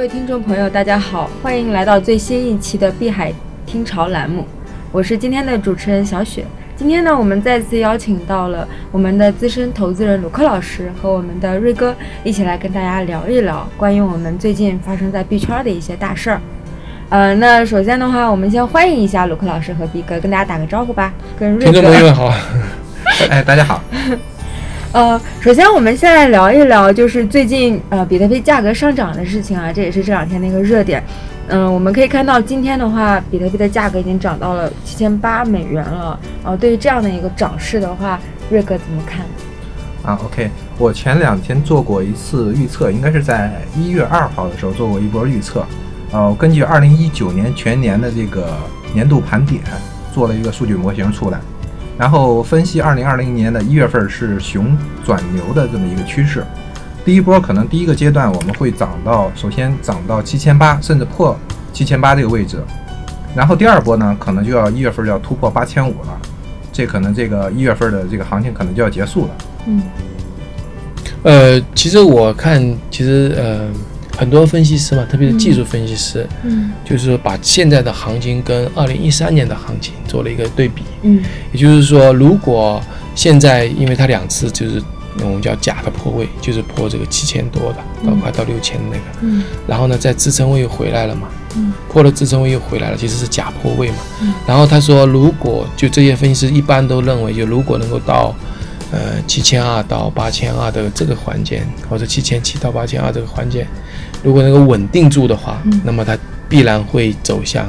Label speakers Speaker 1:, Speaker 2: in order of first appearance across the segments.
Speaker 1: 位听众朋友，大家好，欢迎来到最新一期的碧海听潮栏目，我是今天的主持人小雪。今天呢，我们再次邀请到了我们的资深投资人鲁克老师和我们的瑞哥一起来跟大家聊一聊关于我们最近发生在币圈的一些大事儿。呃，那首先的话，我们先欢迎一下鲁克老师和毕哥，跟大家打个招呼吧。跟瑞
Speaker 2: 听众
Speaker 1: 哥
Speaker 2: 朋友们好，
Speaker 3: 哎，大家好。
Speaker 1: 呃，首先我们先来聊一聊，就是最近呃比特币价格上涨的事情啊，这也是这两天的一个热点。嗯、我们可以看到今天的话，比特币的价格已经涨到了七千八美元了。呃，对于这样的一个涨势的话，瑞哥怎么看？
Speaker 3: 啊，OK，我前两天做过一次预测，应该是在一月二号的时候做过一波预测。呃，根据二零一九年全年的这个年度盘点，做了一个数据模型出来，然后分析二零二零年的一月份是熊转牛的这么一个趋势。第一波可能第一个阶段我们会涨到，首先涨到七千八，甚至破七千八这个位置，然后第二波呢，可能就要一月份要突破八千五了，这可能这个一月份的这个行情可能就要结束了。
Speaker 1: 嗯
Speaker 2: 呃，其实我看，其实呃，很多分析师嘛，特别是技术分析师，
Speaker 1: 嗯
Speaker 2: 就是说把现在的行情跟二零一三年的行情做了一个对比。
Speaker 1: 嗯。
Speaker 2: 也就是说，如果现在因为它两次就是我们叫假的破位，就是破这个七千多的，到
Speaker 1: 嗯
Speaker 2: 快到六千的那个，
Speaker 1: 嗯。
Speaker 2: 然后呢，在支撑位又回来了嘛，
Speaker 1: 嗯。
Speaker 2: 破了支撑位又回来了，其实是假破位嘛。
Speaker 1: 嗯。
Speaker 2: 然后他说，如果就这些分析师一般都认为，就如果能够到呃七千二到八千二的这个环节，或者七千七到八千二这个环节，如果能够稳定住的话，
Speaker 1: 嗯。
Speaker 2: 那么它必然会走向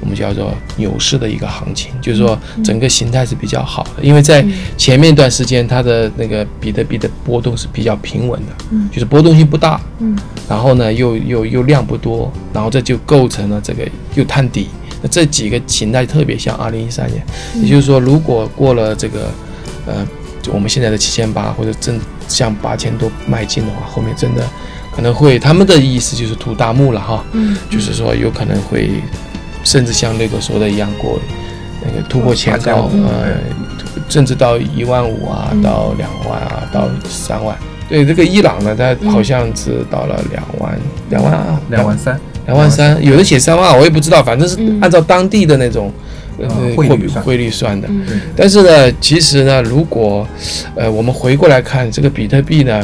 Speaker 2: 我们叫做牛市的一个行情，就是说整个形态是比较好的，因为在
Speaker 1: 嗯。
Speaker 2: 前面一段时间它的那个比特币的波动是比较平稳的，
Speaker 1: 嗯。
Speaker 2: 就是波动性不大，
Speaker 1: 嗯。
Speaker 2: 然后呢又又又量不多，然后这就构成了这个又探底。那这几个形态特别像二零一三年，也就是说，如果过了这个呃，就我们现在的七千八或者正向八千多迈进的话，后面真的可能会他们的意思就是图大幕了哈，
Speaker 1: 嗯，
Speaker 2: 就是说有可能会甚至像那个说的一样过那个突破前高
Speaker 3: ，8500
Speaker 2: 呃，甚至到一万五啊，
Speaker 1: 嗯
Speaker 2: 到两万啊，到三万。对这个伊朗呢，它好像是到了两万、两万二、
Speaker 3: 两万三，
Speaker 2: 两万三，有的写三万二，我也不知道，反正是
Speaker 1: 嗯。
Speaker 2: 按照当地的那种
Speaker 3: 汇率算。
Speaker 2: 汇率算的。但是呢，其实呢，如果呃我们回过来看这个比特币呢，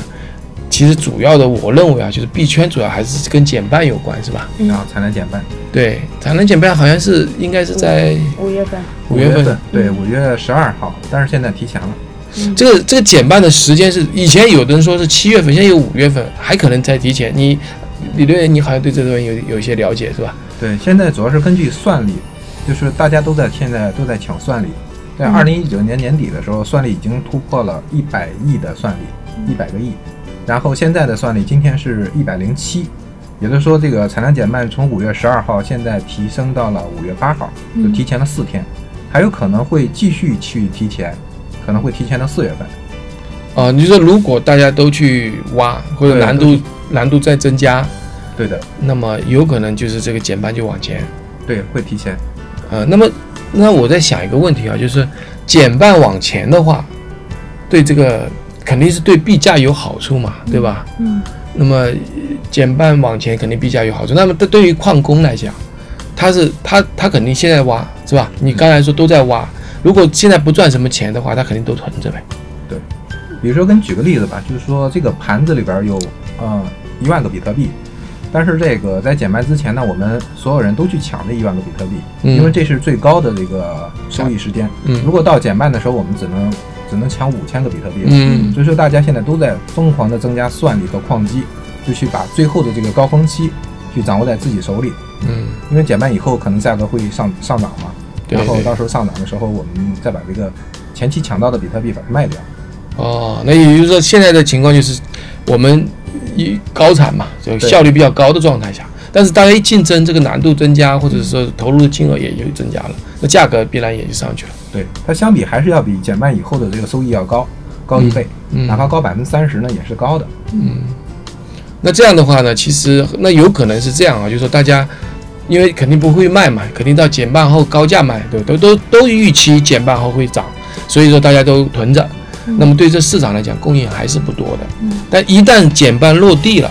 Speaker 2: 其实主要的我认为啊，就是币圈主要还是跟减半有关，是吧？
Speaker 1: 嗯
Speaker 3: 然后才能减半。
Speaker 2: 对，产能减半好像是应该是在
Speaker 1: 五月份，
Speaker 2: 五月份。
Speaker 3: 对，
Speaker 1: 嗯
Speaker 3: 五月十二号，但是现在提前了。
Speaker 2: 这个这个减半的时间是以前有的人说是七月份，现在有五月份，还可能再提前。你李队，你好像对这个有有一些了解是吧？
Speaker 3: 对，现在主要是根据算力，就是大家都在现在都在抢算力。在
Speaker 1: 嗯
Speaker 3: 二零一九年年底的时候，算力已经突破了一百亿的算力，一百个亿。然后现在的算力今天是一百零七，也就是说这个产量减半从五月十二号现在提升到了五月八号，就
Speaker 1: 嗯
Speaker 3: 提前了四天，还有可能会继续去提前，可能会提前到四月份。
Speaker 2: 啊，你说如果大家都去挖，或者难度难度再增加，
Speaker 3: 对的，
Speaker 2: 那么有可能就是这个减半就往前。
Speaker 3: 对，会提前。
Speaker 2: 呃，那么那我在想一个问题啊，就是减半往前的话，对这个肯定是对币价有好处嘛，对吧？
Speaker 1: 嗯
Speaker 2: 那么呃减半往前肯定币价有好处。那么对对于矿工来讲，他是他他肯定现在挖是吧？你刚才说都在挖，如果现在不赚什么钱的话，他肯定都囤着呗。
Speaker 3: 对比如说，给你举个例子吧，就是说这个盘子里边有呃一万个比特币，但是这个在减半之前呢，我们所有人都去抢这一万个比特币，
Speaker 2: 嗯
Speaker 3: 因为这是最高的这个收益时间。
Speaker 2: 嗯
Speaker 3: 如果到减半的时候，我们只能只能抢五千个比特币。
Speaker 2: 嗯
Speaker 3: 所以说大家现在都在疯狂的增加算力和矿机，就去把最后的这个高峰期去掌握在自己手里。
Speaker 2: 嗯，
Speaker 3: 因为减半以后可能价格会上上涨嘛，然后到时候上涨的时候，我们再把这个前期抢到的比特币把它卖掉。
Speaker 2: 哦，那也就是说现在的情况就是我们一高产嘛，就效率比较高的状态下。但是大家一竞争，这个难度增加，或者说投入的金额也就增加了，那价格必然也就上去了。
Speaker 3: 对它相比还是要比减半以后的这个收益要高，高一倍，
Speaker 2: 嗯
Speaker 3: 哪怕高百分之三十呢，也是高的。
Speaker 2: 嗯，那这样的话呢，其实那有可能是这样啊，就是说大家因为肯定不会卖嘛，肯定到减半后高价卖，对吧，都都都预期减半后会涨，所以说大家都囤着。那么对这市场来讲，供应还是不多的。
Speaker 1: 嗯
Speaker 2: 但一旦减半落地了，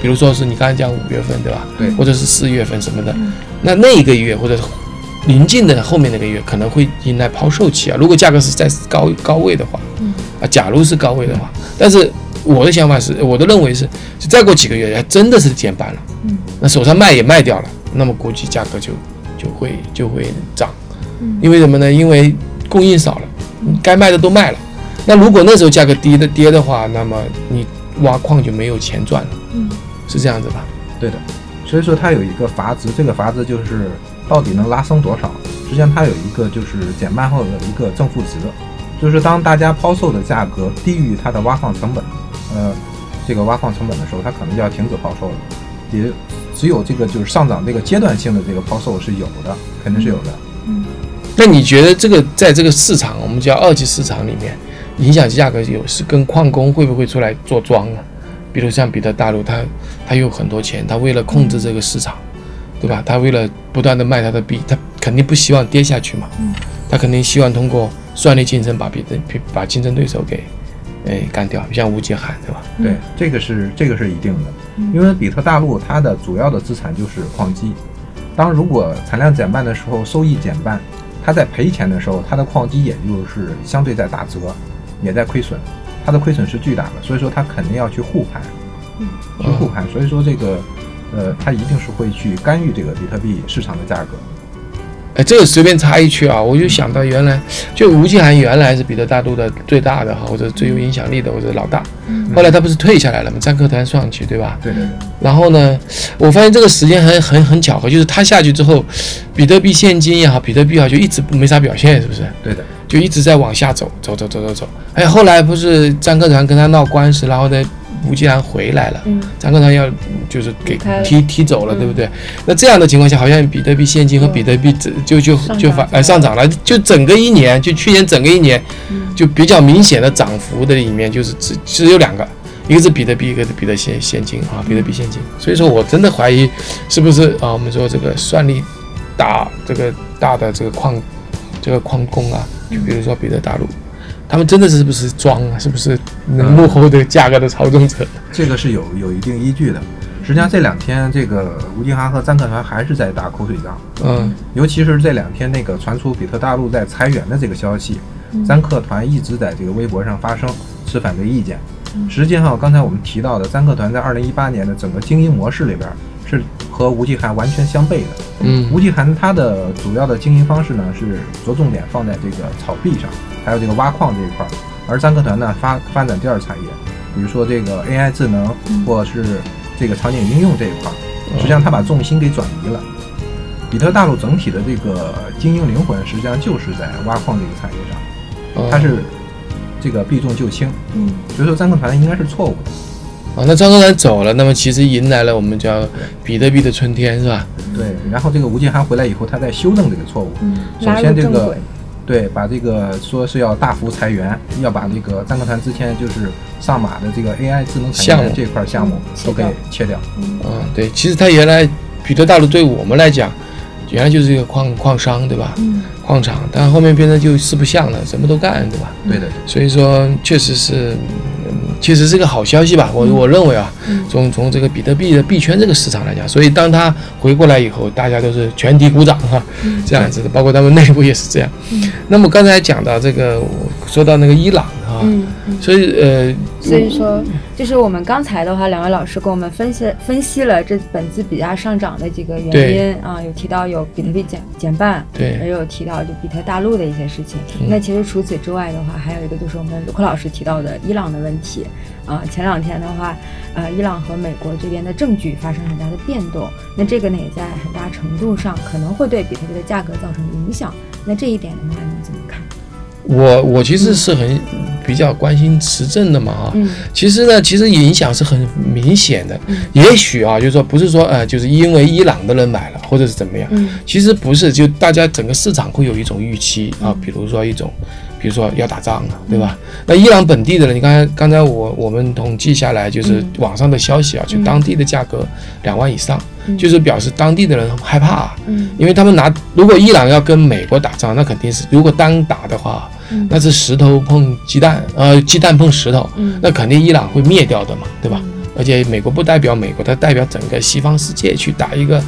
Speaker 2: 比如说是你刚才讲五月份，对吧？
Speaker 3: 对
Speaker 2: 或者是四月份什么的
Speaker 1: 嗯，
Speaker 2: 那那一个月或者是临近的后面那个月可能会迎来抛售期啊。如果价格是在高高位的话，
Speaker 1: 嗯
Speaker 2: 啊，假如是高位的话，但是我的想法是，我的认为是，就再过几个月，还真的是减半了，
Speaker 1: 嗯，
Speaker 2: 那手上卖也卖掉了，那么估计价格就就会就会涨，
Speaker 1: 嗯
Speaker 2: 因为什么呢？因为供应少了，该卖的都卖了。那如果那时候价格低的跌的话，那么你挖矿就没有钱赚了，
Speaker 1: 嗯
Speaker 2: 是这样子吧？
Speaker 3: 对的，所以说它有一个阀值，这个阀值就是到底能拉升多少。实际上它有一个就是减半后的一个正负值，就是当大家抛售的价格低于它的挖矿成本，呃，这个挖矿成本的时候，它可能就要停止抛售了。也只有这个就是上涨这个阶段性的这个抛售是有的，肯定是有的。
Speaker 1: 嗯
Speaker 2: 那你觉得这个在这个市场，我们叫二级市场里面，影响价格有是跟矿工会不会出来做庄啊？比如像彼得大陆，他他有很多钱，他为了控制这个市场，对吧？他为了不断的卖他的币，他肯定不希望跌下去嘛。
Speaker 1: 嗯
Speaker 2: 他肯定希望通过算力竞争把别的把竞争对手给，哎干掉，像吴杰涵，对吧？
Speaker 1: 嗯
Speaker 3: 对，这个是这个是一定的，
Speaker 1: 嗯
Speaker 3: 因为比特大陆它的主要的资产就是矿机，当如果产量减半的时候，收益减半，它在赔钱的时候，它的矿机也就是相对在打折，也在亏损，它的亏损是巨大的，所以说它肯定要去护盘，
Speaker 1: 嗯
Speaker 3: 去护盘，所以说这个呃，它一定是会去干预这个比特币市场的价格。
Speaker 2: 哎，这个随便插一句啊，我就想到原来就吴继涵原来是彼得大陆的最大的哈，或者最有影响力的或者老大，
Speaker 1: 嗯
Speaker 2: 后来他不是退下来了吗？张克团上去，对吧？
Speaker 3: 对对对，
Speaker 2: 然后呢，我发现这个时间很很很巧合，就是他下去之后，比特币现金也好，比特币也好，就一直没啥表现，是不是？
Speaker 3: 对的，
Speaker 2: 就一直在往下走，走走走走走。哎，后来不是张克团跟他闹官司，然后呢，吴继涵回来了。
Speaker 1: 嗯
Speaker 2: 占科团要就是给踢踢走了，
Speaker 1: 嗯
Speaker 2: 对不对？那这样的情况下，好像比特币现金和比特币就就就反呃上涨了，就整个一年，就去年整个一年，
Speaker 1: 嗯
Speaker 2: 就比较明显的涨幅的里面，就是只只有两个，一个是比特币，一个是比特现现金啊，比特币现金。所以说我真的怀疑，是不是啊？我们说这个算力大，这个大的这个矿这个矿工啊，就比如说比特大陆。他们真的是不是装啊？是不是能幕后的价格的操纵者？
Speaker 3: 这个是有有一定依据的。实际上这两天这个吴金哈和赞克团还是在打口水仗。
Speaker 2: 嗯
Speaker 3: 尤其是这两天那个传出比特大陆在裁员的这个消息，
Speaker 1: 嗯
Speaker 3: 赞克团一直在这个微博上发声，持反对意见
Speaker 1: 嗯。
Speaker 3: 实际上，刚才我们提到的赞克团在二零一八年的整个经营模式里边是和吴继涵完全相悖的。
Speaker 2: 嗯
Speaker 3: 吴继涵他的主要的经营方式呢是着重点放在这个草地上，还有这个挖矿这一块儿，而赞克团呢发发展第二产业，比如说这个 AI 智能
Speaker 1: 嗯
Speaker 3: 或者是这个场景应用这一块儿。实际上，他把重心给转移了。比特大陆整体的这个精英灵魂，实际上就是在挖矿这个产业上，
Speaker 2: 嗯
Speaker 3: 它是这个避重就轻，
Speaker 1: 嗯
Speaker 3: 所以说赞克团应该是错误的。
Speaker 2: 啊，那张科团走了，那么其实迎来了我们叫比特币的春天，是吧？
Speaker 3: 对，然后这个吴建涵回来以后，他在修正这个错误。
Speaker 1: 嗯，
Speaker 3: 首先这个。对，把这个说是要大幅裁员，要把这个张克团之前就是上马的这个 AI 智能产
Speaker 2: 项目
Speaker 3: 业这块项目
Speaker 1: 嗯
Speaker 3: 都给
Speaker 1: 切掉。嗯
Speaker 2: 嗯，对，其实他原来比特大陆对我们来讲，原来就是一个矿矿商，对吧？
Speaker 1: 嗯
Speaker 2: 矿场，但后面变成就四不像了，什么都干，对吧？
Speaker 3: 对的，
Speaker 2: 所以说，确实是，嗯，确实是个好消息吧。我我认为啊，
Speaker 1: 嗯
Speaker 2: 从从这个比特币的币圈这个市场来讲，所以当它回过来以后，大家都是全体鼓掌哈，这样子的，包括他们内部也是这样。
Speaker 1: 嗯
Speaker 2: 那么刚才讲到这个，我说到那个伊朗哈，
Speaker 1: 嗯嗯。
Speaker 2: 所以呃，
Speaker 1: 所以说，就是我们刚才的话，两位老师给我们分析分析了这本次比价上涨的几个原因啊，有提到有比特币减减半，
Speaker 2: 对
Speaker 1: 也有提到就比特大陆的一些事情。
Speaker 2: 嗯
Speaker 1: 那其实除此之外的话，还有一个就是我们卢克老师提到的伊朗的问题啊。前两天的话，呃，伊朗和美国这边的证据发生很大的变动，那这个呢也在很大程度上可能会对比特币的价格造成影响。那这一点的话，你怎么看？
Speaker 2: 我我其实是很比较关心持证的嘛啊。
Speaker 1: 嗯。
Speaker 2: 其实呢，其实影响是很明显的。
Speaker 1: 嗯。
Speaker 2: 也许啊，就是说不是说呃，就是因为伊朗的人买了或者是怎么样，
Speaker 1: 嗯。
Speaker 2: 其实不是，就大家整个市场会有一种预期啊，比如说一种，比如说要打仗了，对吧？那伊朗本地的人，你刚才刚才我我们统计下来，就是
Speaker 1: 嗯。
Speaker 2: 网上的消息啊，就
Speaker 1: 嗯。
Speaker 2: 当地的价格两万以上，
Speaker 1: 嗯。
Speaker 2: 就是表示当地的人害怕啊，
Speaker 1: 嗯。
Speaker 2: 因为他们拿如果伊朗要跟美国打仗，那肯定是如果单打的话，
Speaker 1: 嗯。
Speaker 2: 那是石头碰鸡蛋，呃，鸡蛋碰石头，
Speaker 1: 嗯。
Speaker 2: 那肯定伊朗会灭掉的嘛，对吧？而且美国不代表美国，它代表整个西方世界去打一个，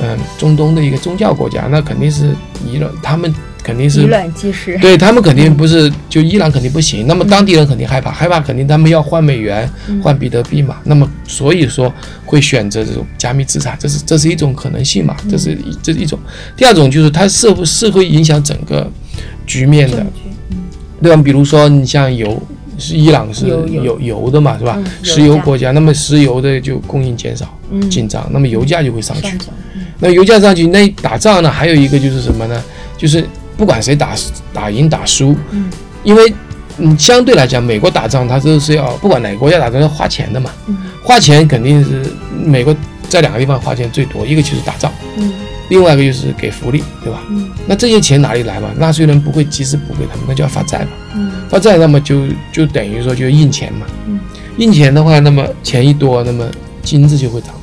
Speaker 2: 嗯，中东的一个宗教国家，那肯定是伊朗，他们肯定
Speaker 1: 以
Speaker 2: 是
Speaker 1: 卵击石。
Speaker 2: 对他们肯定不是，就伊朗肯定不行。那么当地人肯定害怕，害怕肯定他们要换美元、
Speaker 1: 嗯
Speaker 2: 换比特币嘛。那么所以说会选择这种加密资产，这是这是一种可能性嘛，这是一这是一种。第二种就是它是不是会影响整个局面的对吧？比如说你像油，是伊朗是有油的嘛，是吧
Speaker 1: 嗯？
Speaker 2: 石
Speaker 1: 油
Speaker 2: 国家，那么石油的就供应减少
Speaker 1: 嗯，
Speaker 2: 紧张，那么油价就会上去那油价上去，那打仗呢，还有一个就是什么呢？就是不管谁打打赢打输，
Speaker 1: 嗯。
Speaker 2: 因为嗯，相对来讲，美国打仗它都是要不管哪个国家打仗要花钱的嘛，
Speaker 1: 嗯。
Speaker 2: 花钱肯定是美国在两个地方花钱最多，一个就是打仗，
Speaker 1: 嗯。
Speaker 2: 另外一个就是给福利，对吧？
Speaker 1: 嗯。
Speaker 2: 那这些钱哪里来嘛？纳税人不会及时补给他们，那就要发债嘛。
Speaker 1: 嗯。
Speaker 2: 发债那么就就等于说就印钱嘛，
Speaker 1: 嗯。
Speaker 2: 印钱的话，那么钱一多，那么金子就会涨，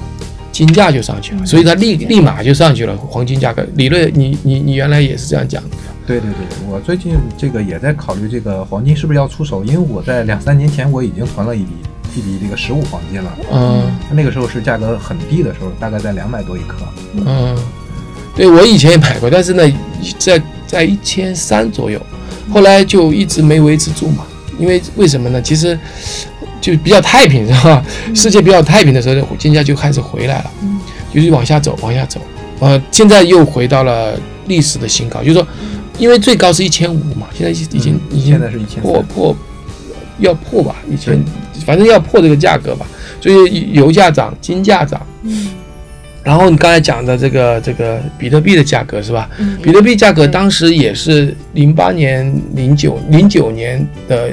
Speaker 2: 金价就上去了，
Speaker 1: 嗯
Speaker 2: 所以它立立马就上去了，黄金价格。理论你你你原来也是这样讲的，
Speaker 3: 对对对，我最近这个也在考虑这个黄金是不是要出手，因为我在两三年前我已经存了一笔一笔这个实物黄金了，
Speaker 2: 嗯
Speaker 3: 那个时候是价格很低的时候，大概在两百多一克。
Speaker 2: 嗯，对我以前也买过，但是呢，在在一千三左右，后来就一直没维持住嘛，因为为什么呢？其实就比较太平 是吧？世界比较太平的时候，金价就开始回来了。
Speaker 1: 嗯。
Speaker 2: 就是往下走，往下走，呃，现在又回到了历史的新高，就是说，因为最高是一千五嘛，现在已已经、
Speaker 3: 嗯
Speaker 2: 已经
Speaker 3: 现在是一千
Speaker 2: 破破要破吧，一千，反正要破这个价格吧，所以油价涨，金价涨，
Speaker 1: 嗯。
Speaker 2: 然后你刚才讲的这个这个比特币的价格是吧？
Speaker 1: 嗯，
Speaker 2: 比特币价格当时也是零八年、零九零九年的，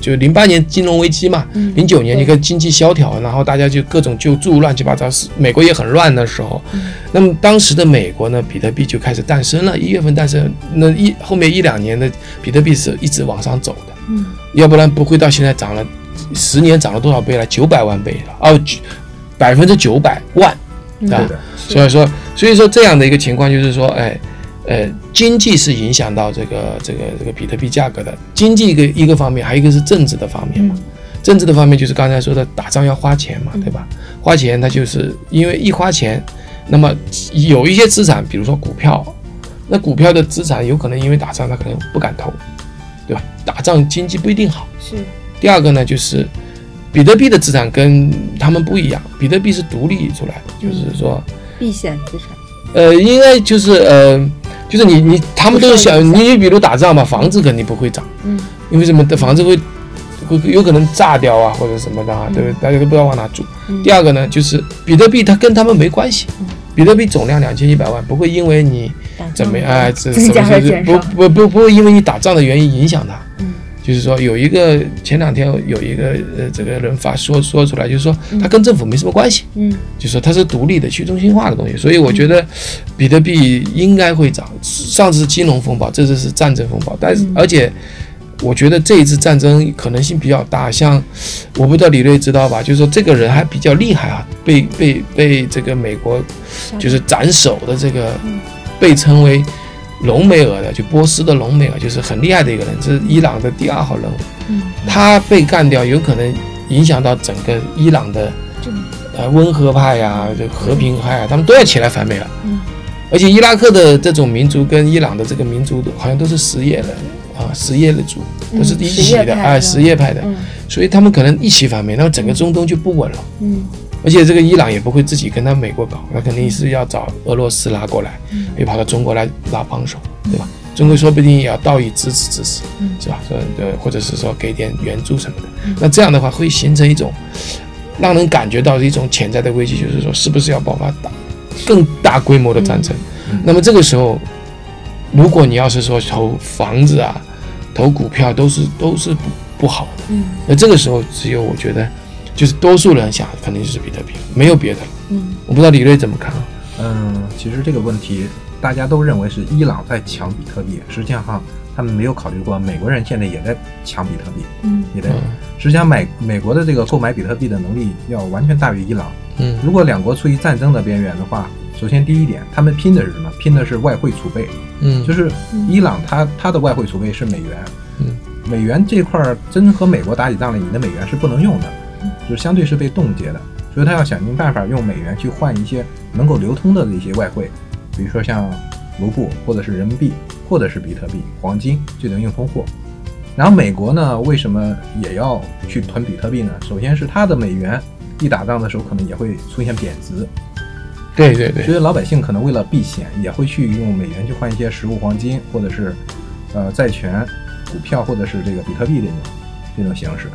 Speaker 2: 就零八年金融危机嘛，
Speaker 1: 嗯
Speaker 2: 零九年
Speaker 1: 对
Speaker 2: 一个经济萧条，然后大家就各种救助乱七八糟，是美国也很乱的时候。
Speaker 1: 嗯
Speaker 2: 那么当时的美国呢，比特币就开始诞生了，一月份诞生，那一后面一两年的比特币是一直往上走的，
Speaker 1: 嗯
Speaker 2: 要不然不会到现在涨了十年涨了多少倍了？九百万倍了，哦，百分之九百万。
Speaker 1: 嗯
Speaker 2: 对吧
Speaker 3: 对的，
Speaker 2: 所以说，所以说这样的一个情况就是说，哎，呃，经济是影响到这个这个这个比特币价格的。经济一个一个方面，还有一个是政治的方面嘛。
Speaker 1: 嗯
Speaker 2: 政治的方面就是刚才说的，打仗要花钱嘛，对吧？花钱它就是因为一花钱，那么有一些资产，比如说股票，那股票的资产有可能因为打仗，它可能不敢投，对吧？打仗经济不一定好。
Speaker 1: 是
Speaker 2: 第二个呢，就是比特币的资产跟他们不一样，比特币是独立出来的，就是说。
Speaker 1: 避险资产，
Speaker 2: 呃，应该就是呃，就是你你他们都是想你比如打仗嘛，房子肯定不会涨，
Speaker 1: 嗯。
Speaker 2: 因为什么？的房子会会有可能炸掉啊或者什么的啊，
Speaker 1: 嗯。
Speaker 2: 对不对？大家都不知道往哪住。
Speaker 1: 嗯。
Speaker 2: 第二个呢，就是比特币它跟他们没关系。
Speaker 1: 嗯，
Speaker 2: 比特币总量两千一百万，不会因为你怎么样
Speaker 1: 的
Speaker 2: 哎这
Speaker 1: 增加
Speaker 2: 什么不不不不会因为你打仗的原因影响它。
Speaker 1: 嗯
Speaker 2: 就是说有一个前两天有一个呃这个人发说说出来，就是说他跟政府没什么关系。
Speaker 1: 嗯
Speaker 2: 就是说它是独立的去中心化的东西，所以我觉得比特币应该会涨。上次金融风暴，这次是战争风暴，但是
Speaker 1: 嗯
Speaker 2: 而且我觉得这一次战争可能性比较大。像我不知道李瑞知道吧？就是说这个人还比较厉害啊，被被被这个美国就是斩首的这个
Speaker 1: 嗯
Speaker 2: 被称为隆美尔的，就波斯的隆美尔，就是很厉害的一个人，这是伊朗的第二号人物。
Speaker 1: 嗯。
Speaker 2: 他被干掉，有可能影响到整个伊朗的
Speaker 1: 这
Speaker 2: 呃温和派呀、这个和平派啊，他们都要起来反美了。
Speaker 1: 嗯。
Speaker 2: 而且伊拉克的这种民族跟伊朗的这个民族好像都是什叶的啊，什叶的族都是一起的，
Speaker 1: 什叶派
Speaker 2: 哎，什叶派的，
Speaker 1: 嗯。
Speaker 2: 所以他们可能一起反美，那么整个中东就不稳了。
Speaker 1: 嗯
Speaker 2: 而且这个伊朗也不会自己跟他美国搞，那肯定是要找俄罗斯拉过来，
Speaker 1: 嗯
Speaker 2: 又跑到中国来拉帮手，对吧？中国说不定也要道义支持支持，
Speaker 1: 嗯
Speaker 2: 是吧？说呃，或者是说给点援助什么的
Speaker 1: 嗯。
Speaker 2: 那这样的话会形成一种让人感觉到的一种潜在的危机，就是说是不是要爆发大更大规模的战争？
Speaker 3: 嗯
Speaker 2: 那么这个时候，如果你要是说投房子啊、投股票都是都是不不好的，
Speaker 1: 嗯
Speaker 2: 那这个时候只有我觉得，就是多数人想肯定就是比特币，没有别的了。
Speaker 1: 嗯
Speaker 2: 我不知道李瑞怎么看啊？
Speaker 3: 嗯，其实这个问题大家都认为是伊朗在抢比特币，实际上哈，他们没有考虑过美国人现在也在抢比特币，
Speaker 1: 嗯
Speaker 3: 也在。
Speaker 2: 嗯
Speaker 3: 实际上买美国的这个购买比特币的能力要完全大于伊朗。
Speaker 2: 嗯
Speaker 3: 如果两国处于战争的边缘的话，首先第一点，他们拼的是什么？拼的是外汇储备，
Speaker 2: 嗯，
Speaker 3: 就是伊朗它它的外汇储备是美元，
Speaker 2: 嗯
Speaker 3: 美元这块儿真和美国打起仗来，你的美元是不能用的，就是相对是被冻结的，所以他要想尽办法用美元去换一些能够流通的一些外汇，比如说像卢布或者是人民币或者是比特币、黄金这种硬通货。然后美国呢，为什么也要去囤比特币呢？首先是它的美元一打仗的时候可能也会出现贬值，
Speaker 2: 对对对
Speaker 3: 所以老百姓可能为了避险，也会去用美元去换一些实物黄金或者是呃债权、股票或者是这个比特币这种这种形式。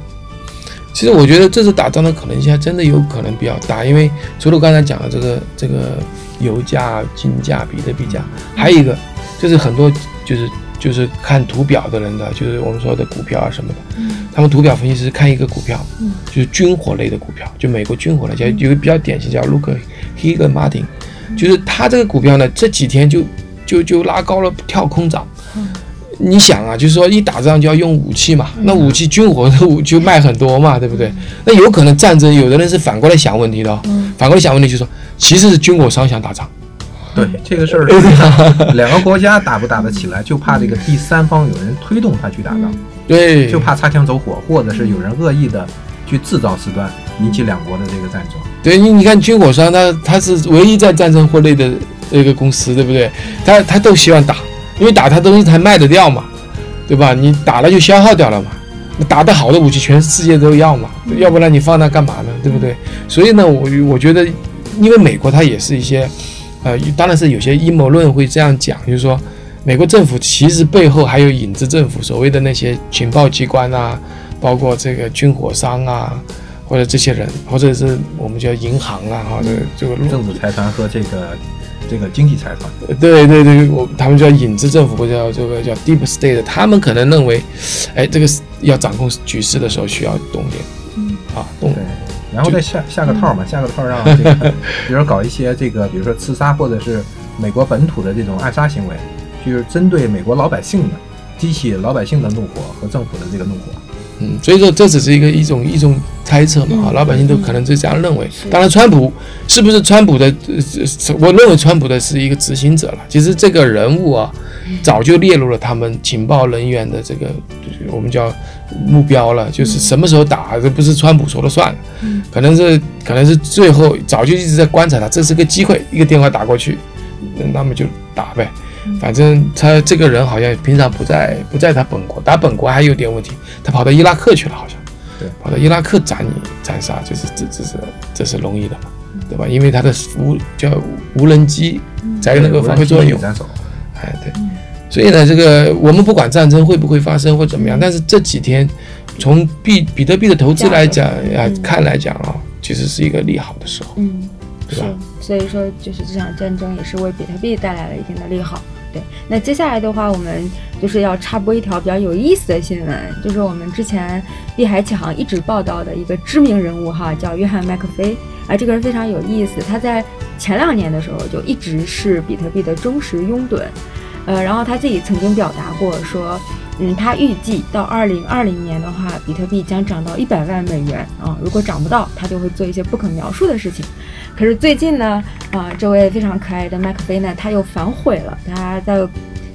Speaker 2: 其实我觉得这次打仗的可能性还真的有可能比较大，因为除了刚才讲的这个这个油价、金价、比特币价，还有一个就是很多就是就是看图表的人的，就是我们说的股票啊什么的，他们图表分析师看一个股票，
Speaker 1: 嗯。
Speaker 2: 就是军火类的股票，就美国军火类，叫有一个比较典型叫 Luke Higa Martin，就是他这个股票呢这几天就就就拉高了，跳空涨。你想啊，就是说一打仗就要用武器嘛，那武器军火的武就卖很多嘛，对不对？那有可能战争，有的人是反过来想问题的、哦，反过来想问题就是说，其实是军火商想打仗，
Speaker 3: 对这个事儿，两个国家打不打得起来，就怕这个第三方有人推动他去打仗，
Speaker 2: 对，
Speaker 3: 就怕擦枪走火，或者是有人恶意的去制造事端，引起两国的这个战争。
Speaker 2: 对你你看军火商他他是唯一在战争获利的这个公司，对不对？他他都希望打，因为打他东西才卖得掉嘛，对吧？你打了就消耗掉了嘛。那打得好的武器，全世界都要嘛，要不然你放那干嘛呢？对不对？所以呢，我我觉得，因为美国它也是一些，呃，当然是有些阴谋论会这样讲，就是说，美国政府其实背后还有影子政府，所谓的那些情报机关啊，包括这个军火商啊，或者这些人，或者是我们叫银行啊，或者这个
Speaker 3: 政治财团和这个这个经济财团。
Speaker 2: 对对对，我他们叫影子政府，或者叫这个叫 deep state，他们可能认为，哎，这个要掌控局势的时候需要动点，
Speaker 1: 嗯
Speaker 2: 啊，动
Speaker 3: 对，然后再下下个套嘛，下个套让这个，比如说搞一些这个，比如说刺杀或者是美国本土的这种暗杀行为，就是针对美国老百姓的，激起老百姓的怒火和政府的这个怒火。
Speaker 2: 嗯，所以说这只是一个一种一种猜测嘛，啊，
Speaker 1: 嗯
Speaker 2: 老百姓都可能就这样认为。当然，川普是不是川普的？我认为川普的是一个执行者了。其实这个人物啊，早就列入了他们情报人员的这个就是我们叫目标了，就是什么时候打，这不是川普说了算，
Speaker 1: 嗯
Speaker 2: 可能是可能是最后早就一直在观察他，这是个机会，一个电话打过去，那那么就打呗。反正他这个人好像平常不在不在他本国，打本国还有点问题，他跑到伊拉克去了，好像。
Speaker 3: 对，
Speaker 2: 跑到伊拉克斩你斩杀，就是这这是这是容易的嘛，对吧？因为他的无叫无人机才有那个发挥作用。哎，对。所以呢，这个我们不管战争会不会发生或怎么样，但是这几天从币比特币的投资来讲啊
Speaker 1: 嗯
Speaker 2: 看来讲啊，其实是一个利好的时候。
Speaker 1: 嗯，是
Speaker 2: 对吧，
Speaker 1: 所以说就是这场战争也是为比特币带来了一定的利好。那接下来的话，我们就是要插播一条比较有意思的新闻，就是我们之前碧海启航一直报道的一个知名人物哈，叫约翰麦克菲。啊，这个人非常有意思，他在前两年的时候就一直是比特币的忠实拥趸，呃，然后他自己曾经表达过说，嗯，他预计到二零二零年的话，比特币将涨到一百万美元啊，如果涨不到，他就会做一些不可描述的事情。可是最近呢，啊、这位非常可爱的麦克菲呢，他又反悔了。他在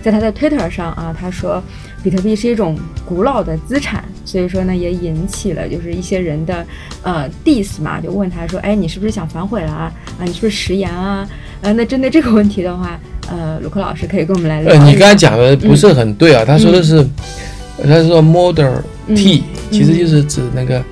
Speaker 1: 在他的 Twitter 上啊，他说比特币是一种古老的资产，所以说呢，也引起了就是一些人的呃 diss 嘛，就问他说，哎，你是不是想反悔了啊？啊，你是不是食言啊？呃，那针对这个问题的话，呃，卢克老师可以跟我们来聊
Speaker 2: 呃，你刚才讲的不是很对啊，他说的是，他说 Model
Speaker 1: 嗯。
Speaker 2: T，、其实就是指那个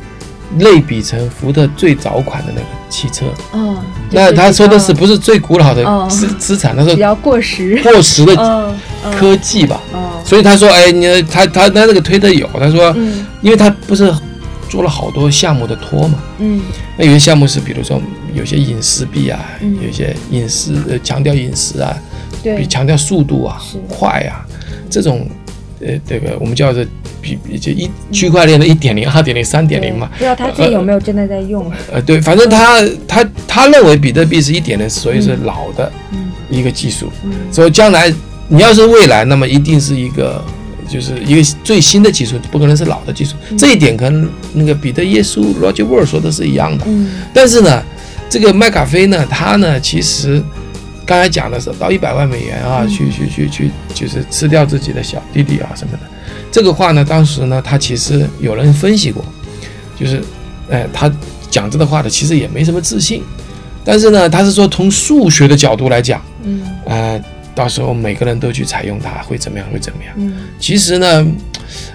Speaker 2: 类比成福特最早款的那个汽车。
Speaker 1: 嗯，
Speaker 2: 那他说的是
Speaker 1: 不
Speaker 2: 不是最古老的
Speaker 1: 哦。
Speaker 2: 资资产？他说
Speaker 1: 比较过时？
Speaker 2: 过时的科技吧。
Speaker 1: 嗯
Speaker 2: 所以他说，哎，你他他他那个推特有，他说，
Speaker 1: 嗯。
Speaker 2: 因为他不是做了好多项目的托嘛，
Speaker 1: 嗯。
Speaker 2: 那有些项目是比如说有些隐私币啊，
Speaker 1: 嗯。
Speaker 2: 有些隐私呃强调隐私啊，比强调速度啊
Speaker 1: 是、
Speaker 2: 快啊，这种呃这个我们叫做比比就一区块链的一点零、二点零、三点零嘛，
Speaker 1: 不知道他自己有没有真的在用？
Speaker 2: 呃 对，反正他他他认为比特币是一点零，所以是老的
Speaker 1: 嗯。
Speaker 2: 一个技术，
Speaker 1: 嗯。
Speaker 2: 所以将来你要是未来，那么一定是一个就是一个最新的技术，不可能是老的技术。这一点跟那个彼得耶稣 Roger Ver 说的是一样的。
Speaker 1: 嗯。
Speaker 2: 但是呢，这个麦卡菲呢，他呢其实刚才讲的是到一百万美元啊，
Speaker 1: 嗯
Speaker 2: 去去去去，就是吃掉自己的小弟弟啊什么的。这个话呢，当时呢，他其实有人分析过，就是，哎，他讲这个话的其实也没什么自信，但是呢，他是说从数学的角度来讲，
Speaker 1: 嗯
Speaker 2: 呃，到时候每个人都去采用它会怎么样？会怎么样？
Speaker 1: 嗯
Speaker 2: 其实呢，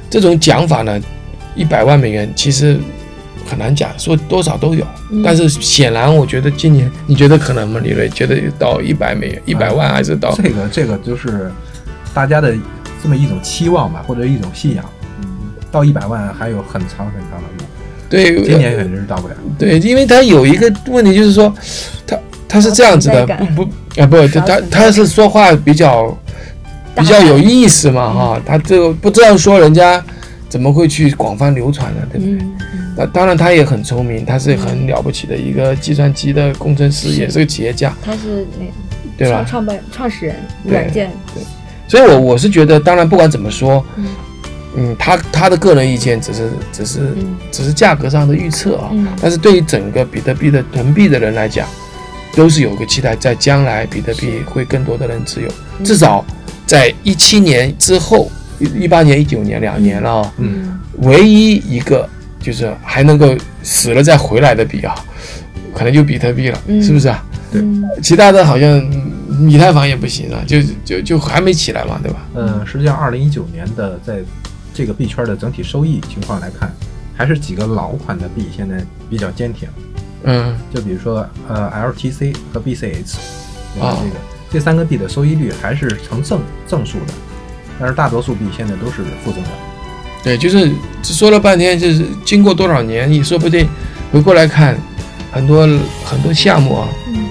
Speaker 2: 这种讲法呢，一百万美元其实很难讲，说多少都有。
Speaker 1: 嗯
Speaker 2: 但是显然，我觉得今年你觉得可能吗？李瑞觉得到一百美元、一百万还是到？
Speaker 3: 这个这个就是大家的这么一种期望吧，或者一种信仰。嗯到一百万还有很长很长的路，
Speaker 2: 对，
Speaker 3: 今年肯定是到不了。
Speaker 2: 对，因为他有一个问题，就是说，他他是这样子的，不不啊不，他他
Speaker 1: 刷存在
Speaker 2: 他是说话比较比较有意思嘛哈，他这个不知道说人家怎么会去广泛流传呢，对不对？那当然他也很聪明，他是很了不起的一个计算机的工程师，
Speaker 1: 是。
Speaker 2: 也是个企业家，
Speaker 1: 他是那
Speaker 2: 对吧
Speaker 1: 创？创办创始人，
Speaker 2: 对
Speaker 1: 软件，对。
Speaker 2: 所以我我是觉得，当然不管怎么说，
Speaker 1: 嗯
Speaker 2: 嗯，他他的个人意见只是只是
Speaker 1: 嗯
Speaker 2: 只是价格上的预测啊，
Speaker 1: 嗯。
Speaker 2: 但是对于整个比特币的囤币的人来讲，都是有个期待，在将来比特币会更多的人持有，
Speaker 1: 嗯。
Speaker 2: 至少在一七年之后，一八年、一九年两年了啊，
Speaker 1: 嗯
Speaker 2: 唯一一个就是还能够死了再回来的币啊，可能就比特币了，
Speaker 1: 嗯
Speaker 2: 是不是啊？
Speaker 3: 对
Speaker 1: 嗯
Speaker 2: 其他的好像嗯以太坊也不行啊，就就就还没起来嘛，对吧？
Speaker 3: 嗯，实际上，二零一九年的在这个币圈的整体收益情况来看，还是几个老款的币现在比较坚挺。
Speaker 2: 嗯
Speaker 3: 就比如说呃 LTC 和 BCH，
Speaker 2: 啊？
Speaker 3: 这个这三个币的收益率还是呈正正数的，但是大多数币现在都是负增长。
Speaker 2: 对，就是说了半天，就是经过多少年，你说不定回过来看，很多很多项目啊，
Speaker 1: 嗯。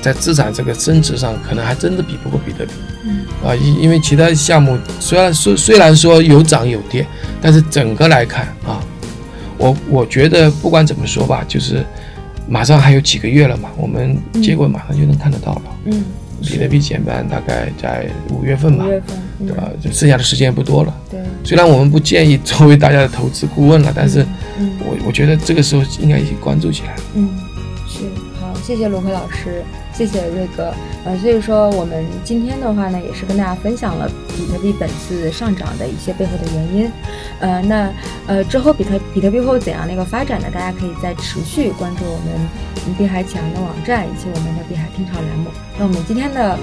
Speaker 2: 在资产这个增值上，可能还真的比不过比特币。
Speaker 1: 嗯。
Speaker 2: 啊，因因为其他项目虽然说虽然说有涨有跌，但是整个来看啊，我我觉得不管怎么说吧，就是马上还有几个月了嘛，我们结果马上就能看得到了。
Speaker 1: 嗯，
Speaker 2: 比特币减半大概在五月份吧
Speaker 1: 五，月份，嗯。
Speaker 2: 对吧？就剩下的时间不多了。
Speaker 1: 对，
Speaker 2: 虽然我们不建议作为大家的投资顾问了，但是
Speaker 1: 嗯
Speaker 2: 我我觉得这个时候应该已经关注起来。
Speaker 1: 嗯，是好，谢谢罗辉老师，谢谢瑞哥。呃，所以说我们今天的话呢，也是跟大家分享了比特币本次上涨的一些背后的原因。呃，那呃之后比特比特币会有怎样的一个发展呢？大家可以再持续关注我们嗯碧海启航的网站以及我们的碧海听潮栏目。那我们今天的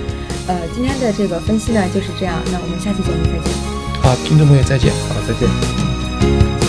Speaker 1: 呃今天的这个分析呢就是这样，那我们下期节目再见。
Speaker 2: 听众朋友再见。
Speaker 3: 好，再见。